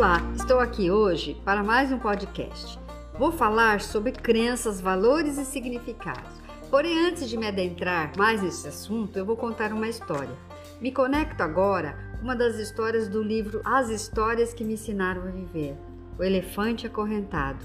Olá, estou aqui hoje para mais um podcast. Vou falar sobre crenças, valores e significados. Porém, antes de me adentrar mais nesse assunto, eu vou contar uma história. Me conecto agora com uma das histórias do livro As Histórias que Me Ensinaram a Viver, O Elefante Acorrentado.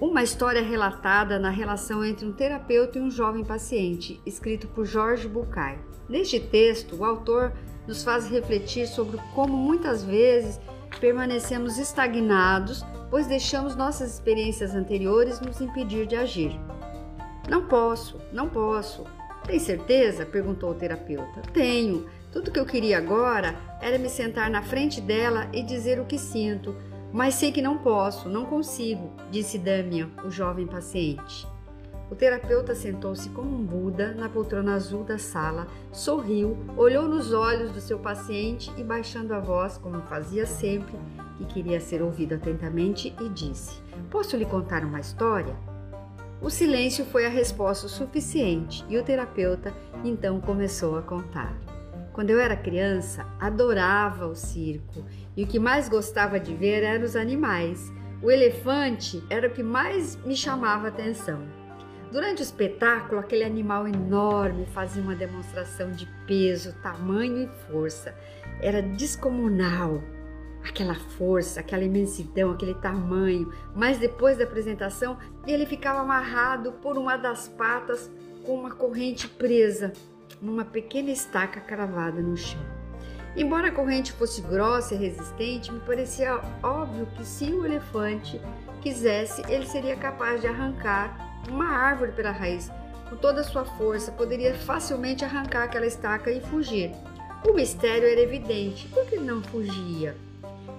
Uma história relatada na relação entre um terapeuta e um jovem paciente, escrito por Jorge Bucay. Neste texto, o autor nos faz refletir sobre como muitas vezes permanecemos estagnados, pois deixamos nossas experiências anteriores nos impedir de agir. Não posso, não posso. Tem certeza? perguntou o terapeuta. Tenho. Tudo que eu queria agora era me sentar na frente dela e dizer o que sinto, mas sei que não posso, não consigo, disse Damian, o jovem paciente. O terapeuta sentou-se como um Buda na poltrona azul da sala, sorriu, olhou nos olhos do seu paciente e, baixando a voz, como fazia sempre, que queria ser ouvido atentamente, e disse: Posso lhe contar uma história? O silêncio foi a resposta suficiente e o terapeuta então começou a contar. Quando eu era criança, adorava o circo e o que mais gostava de ver eram os animais. O elefante era o que mais me chamava a atenção. Durante o espetáculo, aquele animal enorme fazia uma demonstração de peso, tamanho e força. Era descomunal. Aquela força, aquela imensidão, aquele tamanho. Mas depois da apresentação, ele ficava amarrado por uma das patas com uma corrente presa numa pequena estaca cravada no chão. Embora a corrente fosse grossa e resistente, me parecia óbvio que se o elefante quisesse, ele seria capaz de arrancar uma árvore pela raiz. Com toda a sua força, poderia facilmente arrancar aquela estaca e fugir. O mistério era evidente. Por que não fugia?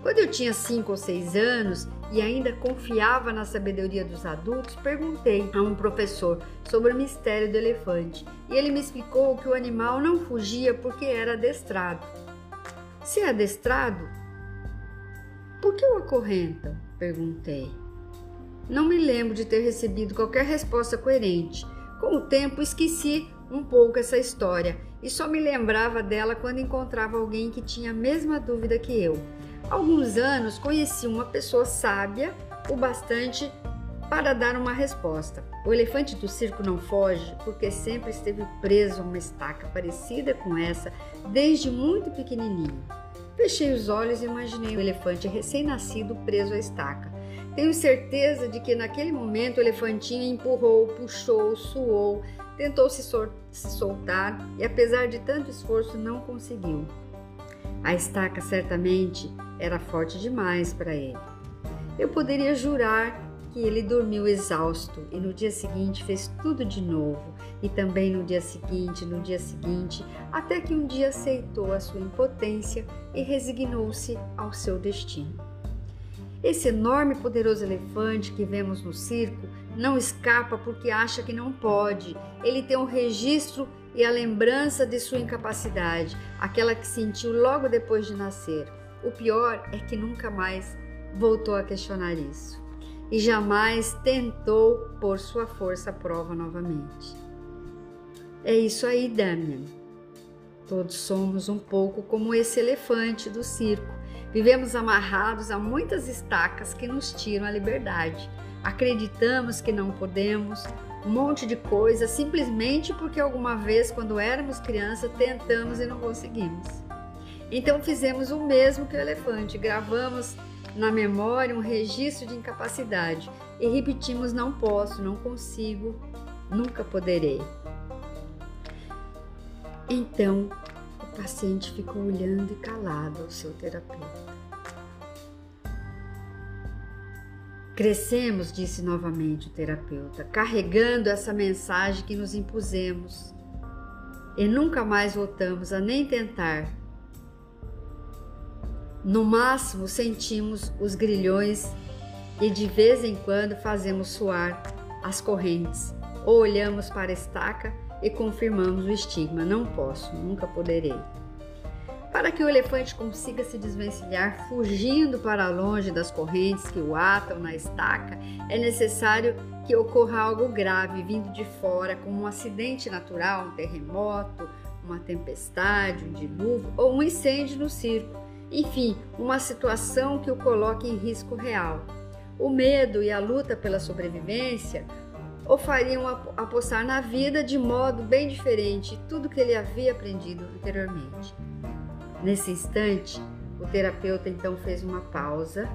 Quando eu tinha cinco ou seis anos e ainda confiava na sabedoria dos adultos, perguntei a um professor sobre o mistério do elefante e ele me explicou que o animal não fugia porque era adestrado. Se é adestrado, por que o acorrentam? perguntei. Não me lembro de ter recebido qualquer resposta coerente. Com o tempo, esqueci um pouco essa história e só me lembrava dela quando encontrava alguém que tinha a mesma dúvida que eu. Há alguns anos conheci uma pessoa sábia o bastante para dar uma resposta. O elefante do circo não foge porque sempre esteve preso a uma estaca parecida com essa desde muito pequenininho. Fechei os olhos e imaginei o elefante recém-nascido preso à estaca. Tenho certeza de que naquele momento o elefantinho empurrou, puxou, suou, tentou se, se soltar e, apesar de tanto esforço, não conseguiu. A estaca certamente era forte demais para ele. Eu poderia jurar que ele dormiu exausto e no dia seguinte fez tudo de novo, e também no dia seguinte, no dia seguinte, até que um dia aceitou a sua impotência e resignou-se ao seu destino. Esse enorme e poderoso elefante que vemos no circo não escapa porque acha que não pode. Ele tem um registro e a lembrança de sua incapacidade, aquela que sentiu logo depois de nascer. O pior é que nunca mais voltou a questionar isso e jamais tentou pôr sua força à prova novamente. É isso aí, Damian. Todos somos um pouco como esse elefante do circo Vivemos amarrados a muitas estacas que nos tiram a liberdade. Acreditamos que não podemos, um monte de coisa simplesmente porque alguma vez, quando éramos criança, tentamos e não conseguimos. Então fizemos o mesmo que o elefante, gravamos na memória um registro de incapacidade e repetimos: não posso, não consigo, nunca poderei. Então o paciente ficou olhando e calado ao seu terapeuta. Crescemos, disse novamente o terapeuta, carregando essa mensagem que nos impusemos e nunca mais voltamos a nem tentar. No máximo sentimos os grilhões e de vez em quando fazemos suar as correntes ou olhamos para a estaca e confirmamos o estigma: não posso, nunca poderei. Para que o elefante consiga se desvencilhar fugindo para longe das correntes que o atam na estaca, é necessário que ocorra algo grave vindo de fora, como um acidente natural, um terremoto, uma tempestade, um dilúvio ou um incêndio no circo. Enfim, uma situação que o coloque em risco real. O medo e a luta pela sobrevivência o fariam apostar na vida de modo bem diferente de tudo que ele havia aprendido anteriormente. Nesse instante, o terapeuta então fez uma pausa,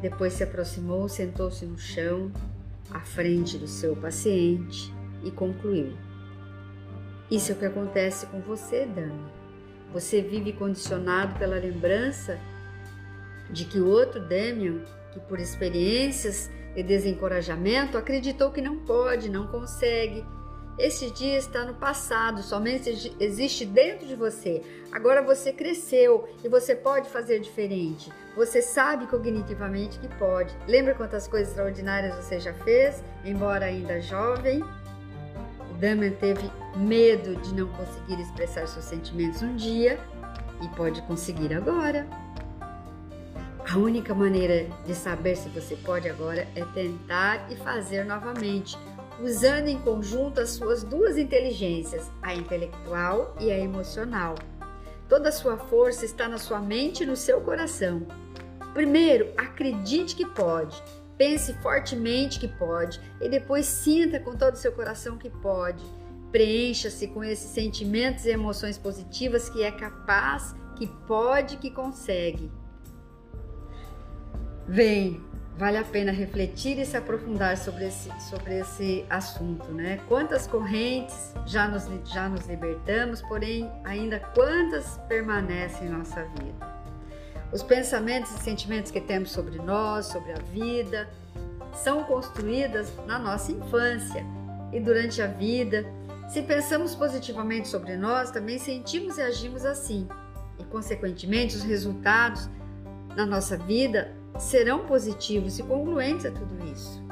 depois se aproximou, sentou-se no chão, à frente do seu paciente e concluiu: Isso é o que acontece com você, Dani. Você vive condicionado pela lembrança de que o outro Damian, que por experiências e desencorajamento acreditou que não pode, não consegue, esse dia está no passado, somente existe dentro de você. Agora você cresceu e você pode fazer diferente. Você sabe cognitivamente que pode. Lembra quantas coisas extraordinárias você já fez, embora ainda jovem? O Damian teve medo de não conseguir expressar seus sentimentos um dia e pode conseguir agora. A única maneira de saber se você pode agora é tentar e fazer novamente usando em conjunto as suas duas inteligências, a intelectual e a emocional. Toda a sua força está na sua mente e no seu coração. Primeiro, acredite que pode, pense fortemente que pode e depois sinta com todo o seu coração que pode. Preencha-se com esses sentimentos e emoções positivas que é capaz, que pode, que consegue. Vem, vale a pena refletir e se aprofundar sobre esse, sobre esse assunto, né? Quantas correntes já nos, já nos libertamos, porém, ainda quantas permanecem em nossa vida? Os pensamentos e sentimentos que temos sobre nós, sobre a vida, são construídas na nossa infância e durante a vida. Se pensamos positivamente sobre nós, também sentimos e agimos assim, e, consequentemente, os resultados na nossa vida serão positivos e congruentes a tudo isso.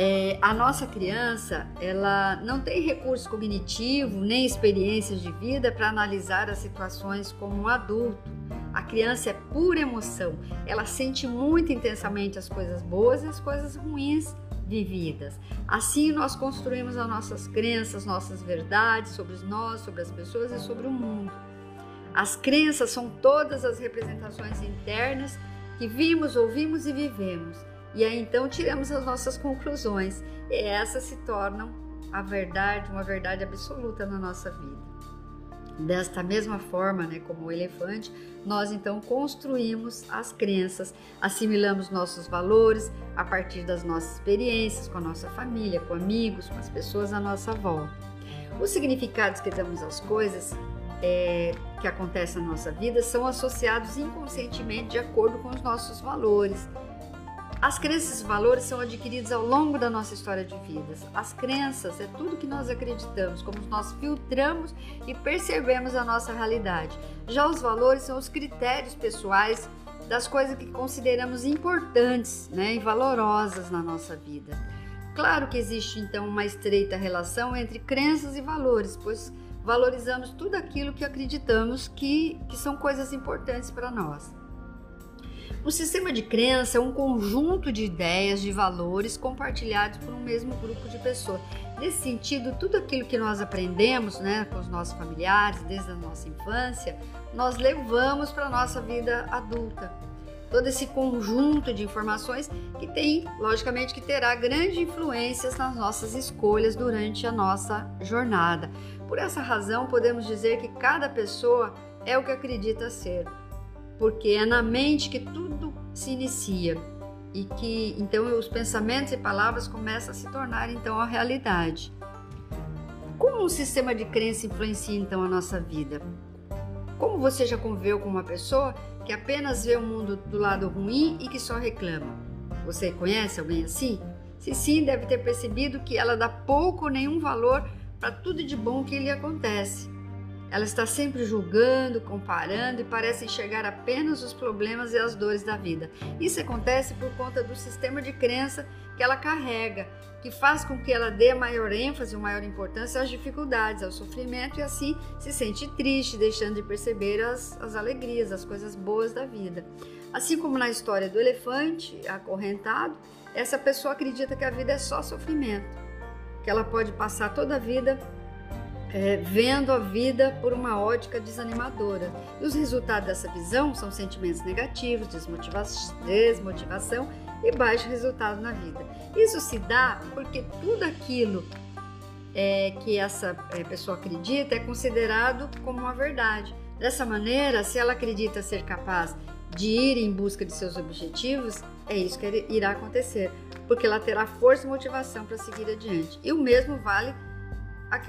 É, a nossa criança, ela não tem recurso cognitivo nem experiências de vida para analisar as situações como um adulto. A criança é pura emoção, ela sente muito intensamente as coisas boas e as coisas ruins vividas. Assim, nós construímos as nossas crenças, nossas verdades sobre nós, sobre as pessoas e sobre o mundo. As crenças são todas as representações internas que vimos, ouvimos e vivemos. E aí então tiramos as nossas conclusões. E essas se tornam a verdade, uma verdade absoluta na nossa vida. Desta mesma forma, né, como o elefante, nós então construímos as crenças, assimilamos nossos valores a partir das nossas experiências com a nossa família, com amigos, com as pessoas à nossa volta. Os significados que damos às coisas é, que acontecem na nossa vida são associados inconscientemente de acordo com os nossos valores. As crenças e valores são adquiridos ao longo da nossa história de vidas. As crenças é tudo que nós acreditamos, como nós filtramos e percebemos a nossa realidade. Já os valores são os critérios pessoais das coisas que consideramos importantes né, e valorosas na nossa vida. Claro que existe então uma estreita relação entre crenças e valores, pois valorizamos tudo aquilo que acreditamos que, que são coisas importantes para nós. O sistema de crença é um conjunto de ideias, de valores compartilhados por um mesmo grupo de pessoas. Nesse sentido, tudo aquilo que nós aprendemos né, com os nossos familiares desde a nossa infância, nós levamos para a nossa vida adulta. Todo esse conjunto de informações que tem, logicamente, que terá grandes influências nas nossas escolhas durante a nossa jornada. Por essa razão, podemos dizer que cada pessoa é o que acredita ser, porque é na mente que tudo se inicia e que então os pensamentos e palavras começam a se tornar então a realidade. Como um sistema de crença influencia então a nossa vida? Como você já conviveu com uma pessoa que apenas vê o mundo do lado ruim e que só reclama? Você conhece alguém assim? Se sim, deve ter percebido que ela dá pouco ou nenhum valor para tudo de bom que lhe acontece. Ela está sempre julgando, comparando e parece enxergar apenas os problemas e as dores da vida. Isso acontece por conta do sistema de crença que ela carrega, que faz com que ela dê maior ênfase ou maior importância às dificuldades, ao sofrimento e assim se sente triste, deixando de perceber as, as alegrias, as coisas boas da vida. Assim como na história do elefante acorrentado, essa pessoa acredita que a vida é só sofrimento que ela pode passar toda a vida é, vendo a vida por uma ótica desanimadora. E os resultados dessa visão são sentimentos negativos, desmotiva desmotivação e baixo resultado na vida. Isso se dá porque tudo aquilo é, que essa é, pessoa acredita é considerado como uma verdade. Dessa maneira, se ela acredita ser capaz de ir em busca de seus objetivos, é isso que irá acontecer, porque ela terá força e motivação para seguir adiante. E o mesmo vale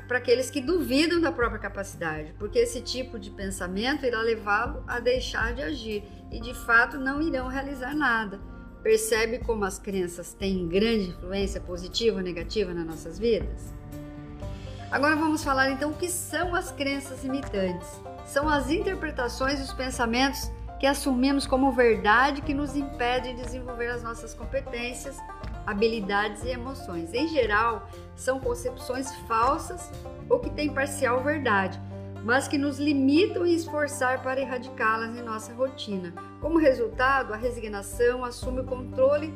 para aqueles que duvidam da própria capacidade, porque esse tipo de pensamento irá levá-lo a deixar de agir e de fato não irão realizar nada. Percebe como as crenças têm grande influência positiva ou negativa nas nossas vidas? Agora vamos falar então o que são as crenças limitantes. São as interpretações e os pensamentos que assumimos como verdade que nos impedem de desenvolver as nossas competências, habilidades e emoções. Em geral, são concepções falsas ou que têm parcial verdade, mas que nos limitam em esforçar para erradicá-las em nossa rotina. Como resultado, a resignação assume o controle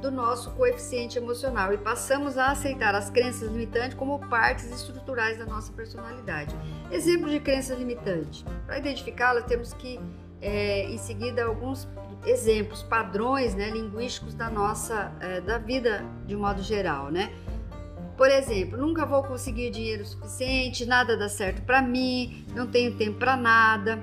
do nosso coeficiente emocional e passamos a aceitar as crenças limitantes como partes estruturais da nossa personalidade. Exemplo de crença limitante. Para identificá-las, temos que, é, em seguida, alguns exemplos, padrões né, linguísticos da nossa, é, da vida de um modo geral, né? Por exemplo, nunca vou conseguir dinheiro suficiente, nada dá certo para mim, não tenho tempo para nada,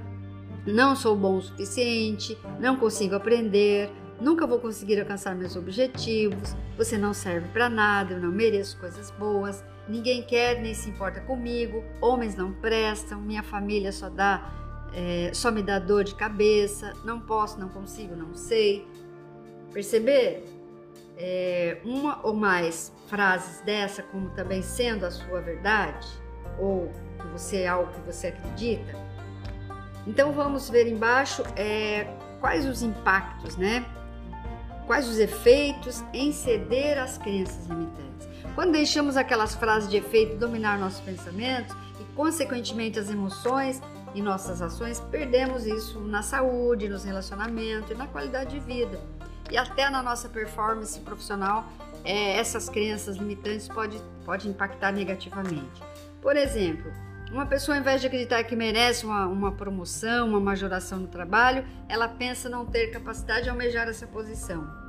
não sou bom o suficiente, não consigo aprender, nunca vou conseguir alcançar meus objetivos, você não serve para nada, eu não mereço coisas boas, ninguém quer nem se importa comigo, homens não prestam, minha família só dá é, só me dá dor de cabeça, não posso, não consigo, não sei. Perceber? É, uma ou mais frases dessa como também sendo a sua verdade, ou que você é algo que você acredita. Então vamos ver embaixo é, quais os impactos, né? Quais os efeitos em ceder às crenças limitantes. Quando deixamos aquelas frases de efeito dominar nossos pensamentos e, consequentemente, as emoções, em nossas ações, perdemos isso na saúde, nos relacionamentos e na qualidade de vida. E até na nossa performance profissional, é, essas crenças limitantes podem pode impactar negativamente. Por exemplo, uma pessoa, ao invés de acreditar que merece uma, uma promoção, uma majoração no trabalho, ela pensa não ter capacidade de almejar essa posição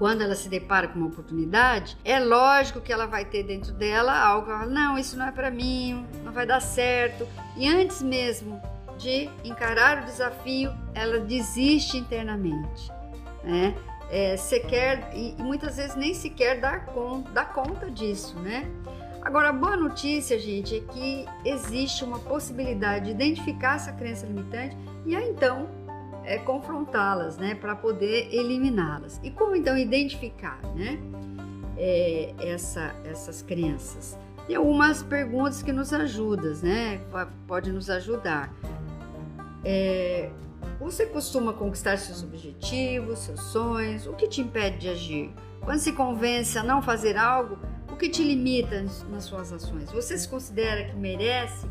quando ela se depara com uma oportunidade, é lógico que ela vai ter dentro dela algo não, isso não é para mim, não vai dar certo. E antes mesmo de encarar o desafio, ela desiste internamente, né? É, sequer, e, muitas vezes nem sequer dar conta, dá conta disso, né? Agora, a boa notícia, gente, é que existe uma possibilidade de identificar essa crença limitante e aí então é, confrontá-las, né, para poder eliminá-las. E como então identificar, né, é, essa, essas crenças? Tem algumas perguntas que nos ajudam, né, pode nos ajudar. É, você costuma conquistar seus objetivos, seus sonhos? O que te impede de agir? Quando se convence a não fazer algo, o que te limita nas suas ações? Você se considera que merece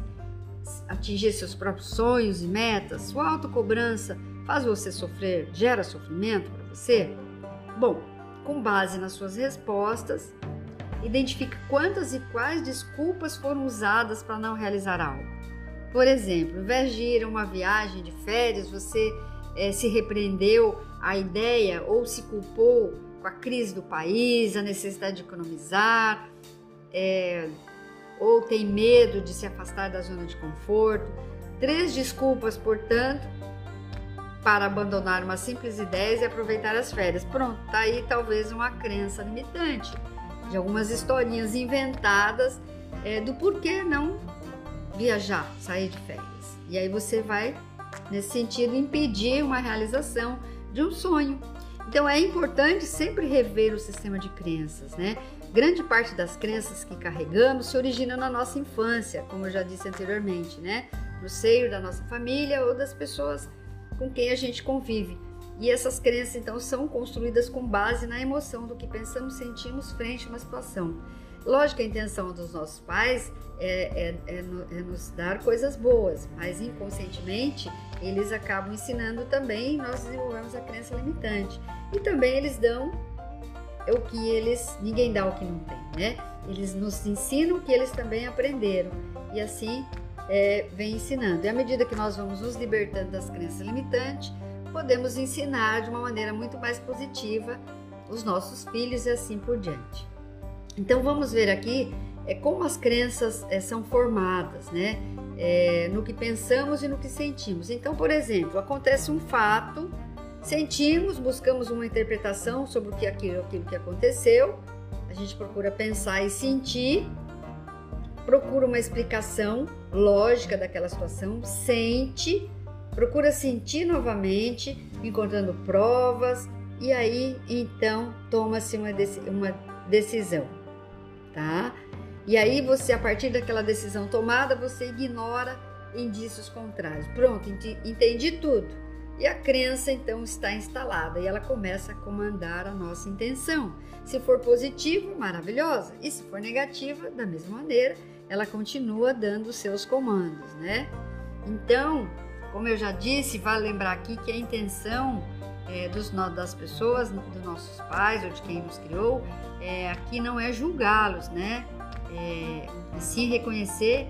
atingir seus próprios sonhos e metas? Sua autocobrança faz você sofrer, gera sofrimento para você? Bom, com base nas suas respostas, identifique quantas e quais desculpas foram usadas para não realizar algo. Por exemplo, ao invés de ir a uma viagem de férias, você é, se repreendeu a ideia ou se culpou com a crise do país, a necessidade de economizar, é, ou tem medo de se afastar da zona de conforto. Três desculpas, portanto, para abandonar uma simples ideia e aproveitar as férias. Pronto, tá aí talvez uma crença limitante de algumas historinhas inventadas é, do porquê não viajar, sair de férias. E aí você vai, nesse sentido, impedir uma realização de um sonho. Então é importante sempre rever o sistema de crenças, né? Grande parte das crenças que carregamos se origina na nossa infância, como eu já disse anteriormente, né? No seio da nossa família ou das pessoas com quem a gente convive. E essas crenças então são construídas com base na emoção do que pensamos, sentimos frente a uma situação. Lógico a intenção dos nossos pais é, é, é, é nos dar coisas boas, mas inconscientemente eles acabam ensinando também, nós desenvolvemos a crença limitante. E também eles dão o que eles, ninguém dá o que não tem, né? Eles nos ensinam o que eles também aprenderam. e assim é, vem ensinando. E à medida que nós vamos nos libertando das crenças limitantes, podemos ensinar de uma maneira muito mais positiva os nossos filhos e assim por diante. Então vamos ver aqui é, como as crenças é, são formadas, né? É, no que pensamos e no que sentimos. Então, por exemplo, acontece um fato, sentimos, buscamos uma interpretação sobre o que aquilo, aquilo que aconteceu, a gente procura pensar e sentir, procura uma explicação lógica daquela situação, sente, procura sentir novamente, encontrando provas, e aí então toma-se uma, uma decisão, tá? E aí você, a partir daquela decisão tomada, você ignora indícios contrários. Pronto, entendi tudo. E a crença então está instalada e ela começa a comandar a nossa intenção. Se for positiva, maravilhosa. E se for negativa, da mesma maneira, ela continua dando seus comandos, né? Então, como eu já disse, vale lembrar aqui que a intenção é, dos, das pessoas, dos nossos pais ou de quem nos criou, é, aqui não é julgá-los, né? é, sim reconhecer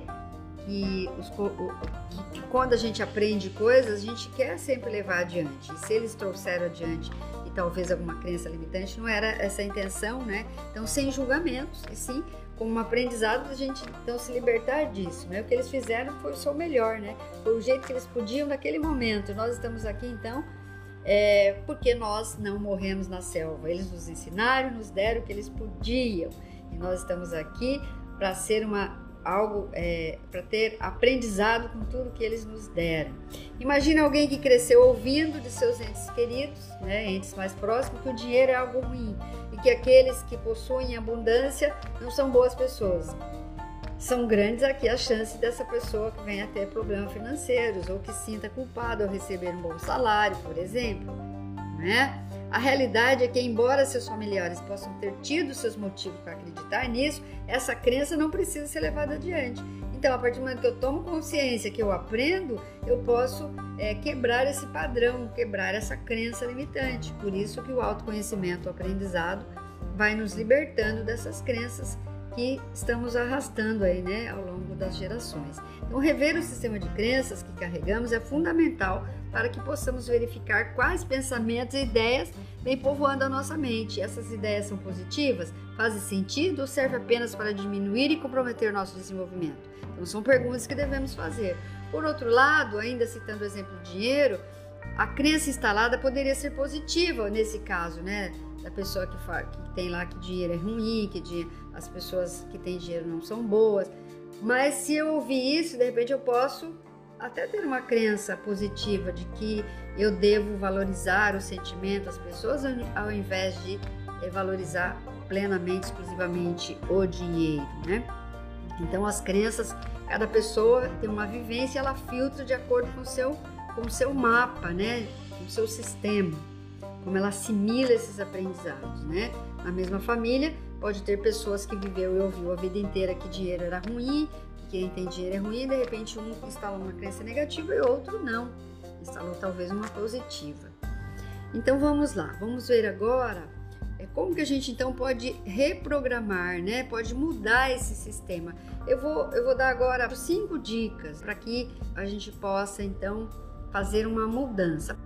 que, os, que, quando a gente aprende coisas, a gente quer sempre levar adiante. E se eles trouxeram adiante e talvez alguma crença limitante, não era essa a intenção, né? Então, sem julgamentos, e sim como um aprendizado a gente então se libertar disso, né? O que eles fizeram foi o seu melhor, né? Foi o jeito que eles podiam naquele momento. Nós estamos aqui então é, porque nós não morremos na selva. Eles nos ensinaram, nos deram o que eles podiam. E nós estamos aqui para ser uma algo é, para ter aprendizado com tudo que eles nos deram. Imagina alguém que cresceu ouvindo de seus entes queridos, né, entes mais próximos, que o dinheiro é algo ruim e que aqueles que possuem abundância não são boas pessoas. São grandes aqui as chances dessa pessoa que venha ter problemas financeiros ou que sinta culpado ao receber um bom salário, por exemplo, né? A realidade é que, embora seus familiares possam ter tido seus motivos para acreditar nisso, essa crença não precisa ser levada adiante. Então, a partir do momento que eu tomo consciência, que eu aprendo, eu posso é, quebrar esse padrão, quebrar essa crença limitante. Por isso que o autoconhecimento, o aprendizado, vai nos libertando dessas crenças que estamos arrastando aí, né, ao longo das gerações. Então, rever o sistema de crenças que carregamos é fundamental para que possamos verificar quais pensamentos e ideias vêm povoando a nossa mente. Essas ideias são positivas? Fazem sentido ou servem apenas para diminuir e comprometer nosso desenvolvimento? Então, são perguntas que devemos fazer. Por outro lado, ainda citando o exemplo do dinheiro, a crença instalada poderia ser positiva nesse caso, né? Da pessoa que, fala, que tem lá que dinheiro é ruim, que as pessoas que têm dinheiro não são boas. Mas se eu ouvir isso, de repente eu posso até ter uma crença positiva de que eu devo valorizar o sentimento das pessoas ao invés de eh, valorizar plenamente, exclusivamente o dinheiro, né? Então as crenças, cada pessoa tem uma vivência, ela filtra de acordo com o seu, com o seu mapa, né? Com o seu sistema, como ela assimila esses aprendizados, né? Na mesma família, pode ter pessoas que viveu e ouviu a vida inteira que dinheiro era ruim, quem tem dinheiro é ruim, de repente um instalou uma crença negativa e outro não, instalou talvez uma positiva. Então vamos lá, vamos ver agora é, como que a gente então pode reprogramar, né? Pode mudar esse sistema. Eu vou, eu vou dar agora cinco dicas para que a gente possa então fazer uma mudança.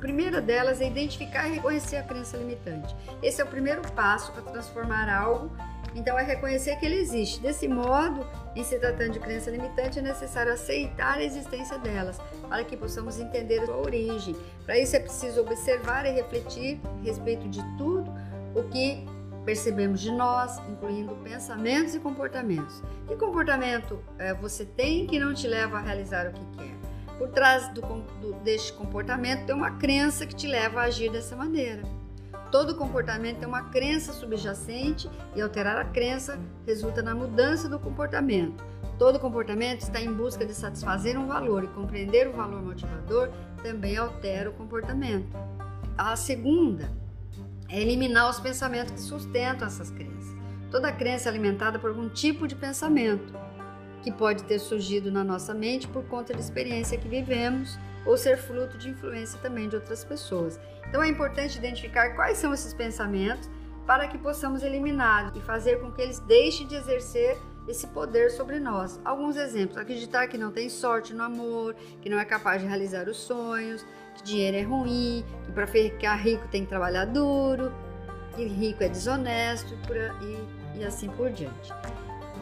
Primeira delas é identificar e reconhecer a crença limitante. Esse é o primeiro passo para transformar algo então, é reconhecer que ele existe. Desse modo, em se tratando de crença limitante, é necessário aceitar a existência delas, para que possamos entender a sua origem. Para isso, é preciso observar e refletir a respeito de tudo o que percebemos de nós, incluindo pensamentos e comportamentos. Que comportamento é, você tem que não te leva a realizar o que quer? Por trás do, do, deste comportamento tem uma crença que te leva a agir dessa maneira. Todo comportamento tem uma crença subjacente e alterar a crença resulta na mudança do comportamento. Todo comportamento está em busca de satisfazer um valor e compreender o valor motivador também altera o comportamento. A segunda é eliminar os pensamentos que sustentam essas crenças. Toda crença é alimentada por algum tipo de pensamento que pode ter surgido na nossa mente por conta da experiência que vivemos ou ser fruto de influência também de outras pessoas. Então é importante identificar quais são esses pensamentos para que possamos eliminá-los e fazer com que eles deixem de exercer esse poder sobre nós. Alguns exemplos: acreditar que não tem sorte no amor, que não é capaz de realizar os sonhos, que dinheiro é ruim, que para ficar rico tem que trabalhar duro, que rico é desonesto e, e assim por diante.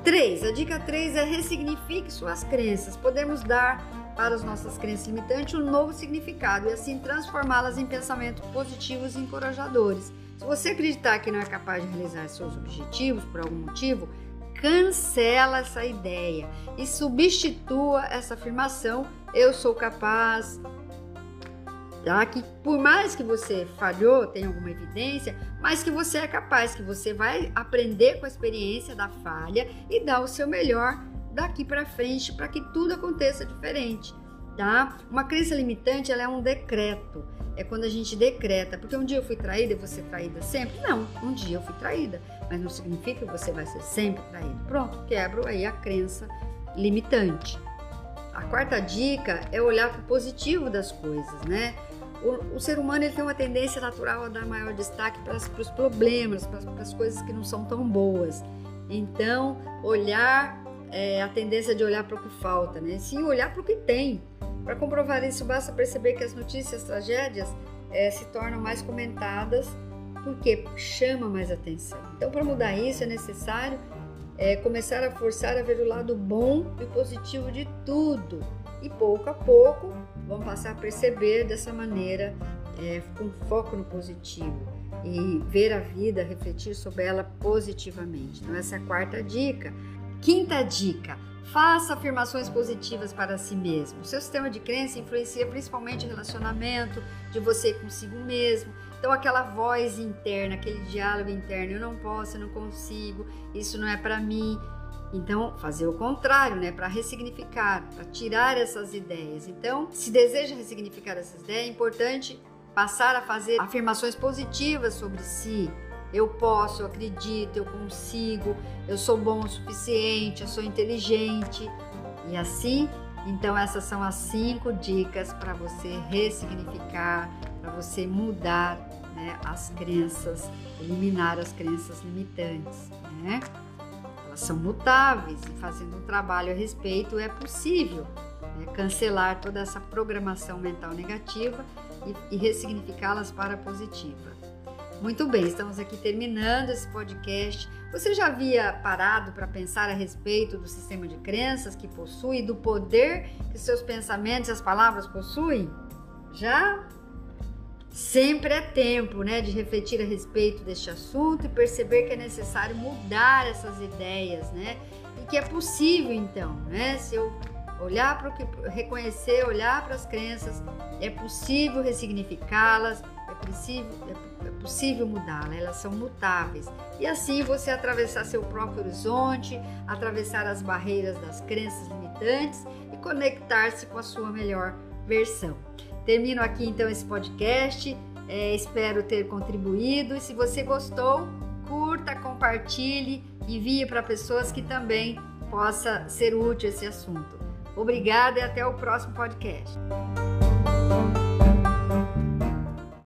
3. A dica 3 é ressignifique suas crenças. Podemos dar para as nossas crenças limitantes um novo significado e assim transformá-las em pensamentos positivos e encorajadores. Se você acreditar que não é capaz de realizar seus objetivos por algum motivo, cancela essa ideia e substitua essa afirmação: eu sou capaz, tá? Que por mais que você falhou, tem alguma evidência, mas que você é capaz, que você vai aprender com a experiência da falha e dar o seu melhor daqui para frente para que tudo aconteça diferente, tá? Uma crença limitante, ela é um decreto. É quando a gente decreta, porque um dia eu fui traída e ser traída sempre? Não, um dia eu fui traída, mas não significa que você vai ser sempre traído. Pronto, quebro aí a crença limitante. A quarta dica é olhar para o positivo das coisas, né? O, o, ser humano ele tem uma tendência natural a dar maior destaque para, os problemas, para, as coisas que não são tão boas. Então, olhar, é, a tendência de olhar para o que falta, né? Sim, olhar para o que tem. Para comprovar isso, basta perceber que as notícias, as tragédias, é, se tornam mais comentadas porque chama mais atenção. Então, para mudar isso, é necessário é, começar a forçar a ver o lado bom e positivo de tudo. E pouco a pouco vão passar a perceber dessa maneira, é, com foco no positivo e ver a vida, refletir sobre ela positivamente. Então, essa é a quarta dica. Quinta dica: faça afirmações positivas para si mesmo. Seu sistema de crença influencia principalmente o relacionamento de você consigo mesmo. Então, aquela voz interna, aquele diálogo interno: eu não posso, eu não consigo, isso não é para mim então, fazer o contrário, né, para ressignificar, para tirar essas ideias. Então, se deseja ressignificar essas ideias, é importante passar a fazer afirmações positivas sobre si. Eu posso, eu acredito, eu consigo, eu sou bom o suficiente, eu sou inteligente. E assim, então essas são as cinco dicas para você ressignificar, para você mudar né, as crenças, eliminar as crenças limitantes, né? São mutáveis e fazendo um trabalho a respeito é possível né, cancelar toda essa programação mental negativa e, e ressignificá-las para positiva. Muito bem, estamos aqui terminando esse podcast. Você já havia parado para pensar a respeito do sistema de crenças que possui, do poder que seus pensamentos e as palavras possuem? Já? Sempre é tempo né, de refletir a respeito deste assunto e perceber que é necessário mudar essas ideias, né? E que é possível, então, né? Se eu olhar para o que, reconhecer, olhar para as crenças, é possível ressignificá-las, é possível, é, é possível mudá-las, elas são mutáveis. E assim você atravessar seu próprio horizonte, atravessar as barreiras das crenças limitantes e conectar-se com a sua melhor versão. Termino aqui então esse podcast. É, espero ter contribuído. E se você gostou, curta, compartilhe, envie para pessoas que também possa ser útil esse assunto. Obrigada e até o próximo podcast.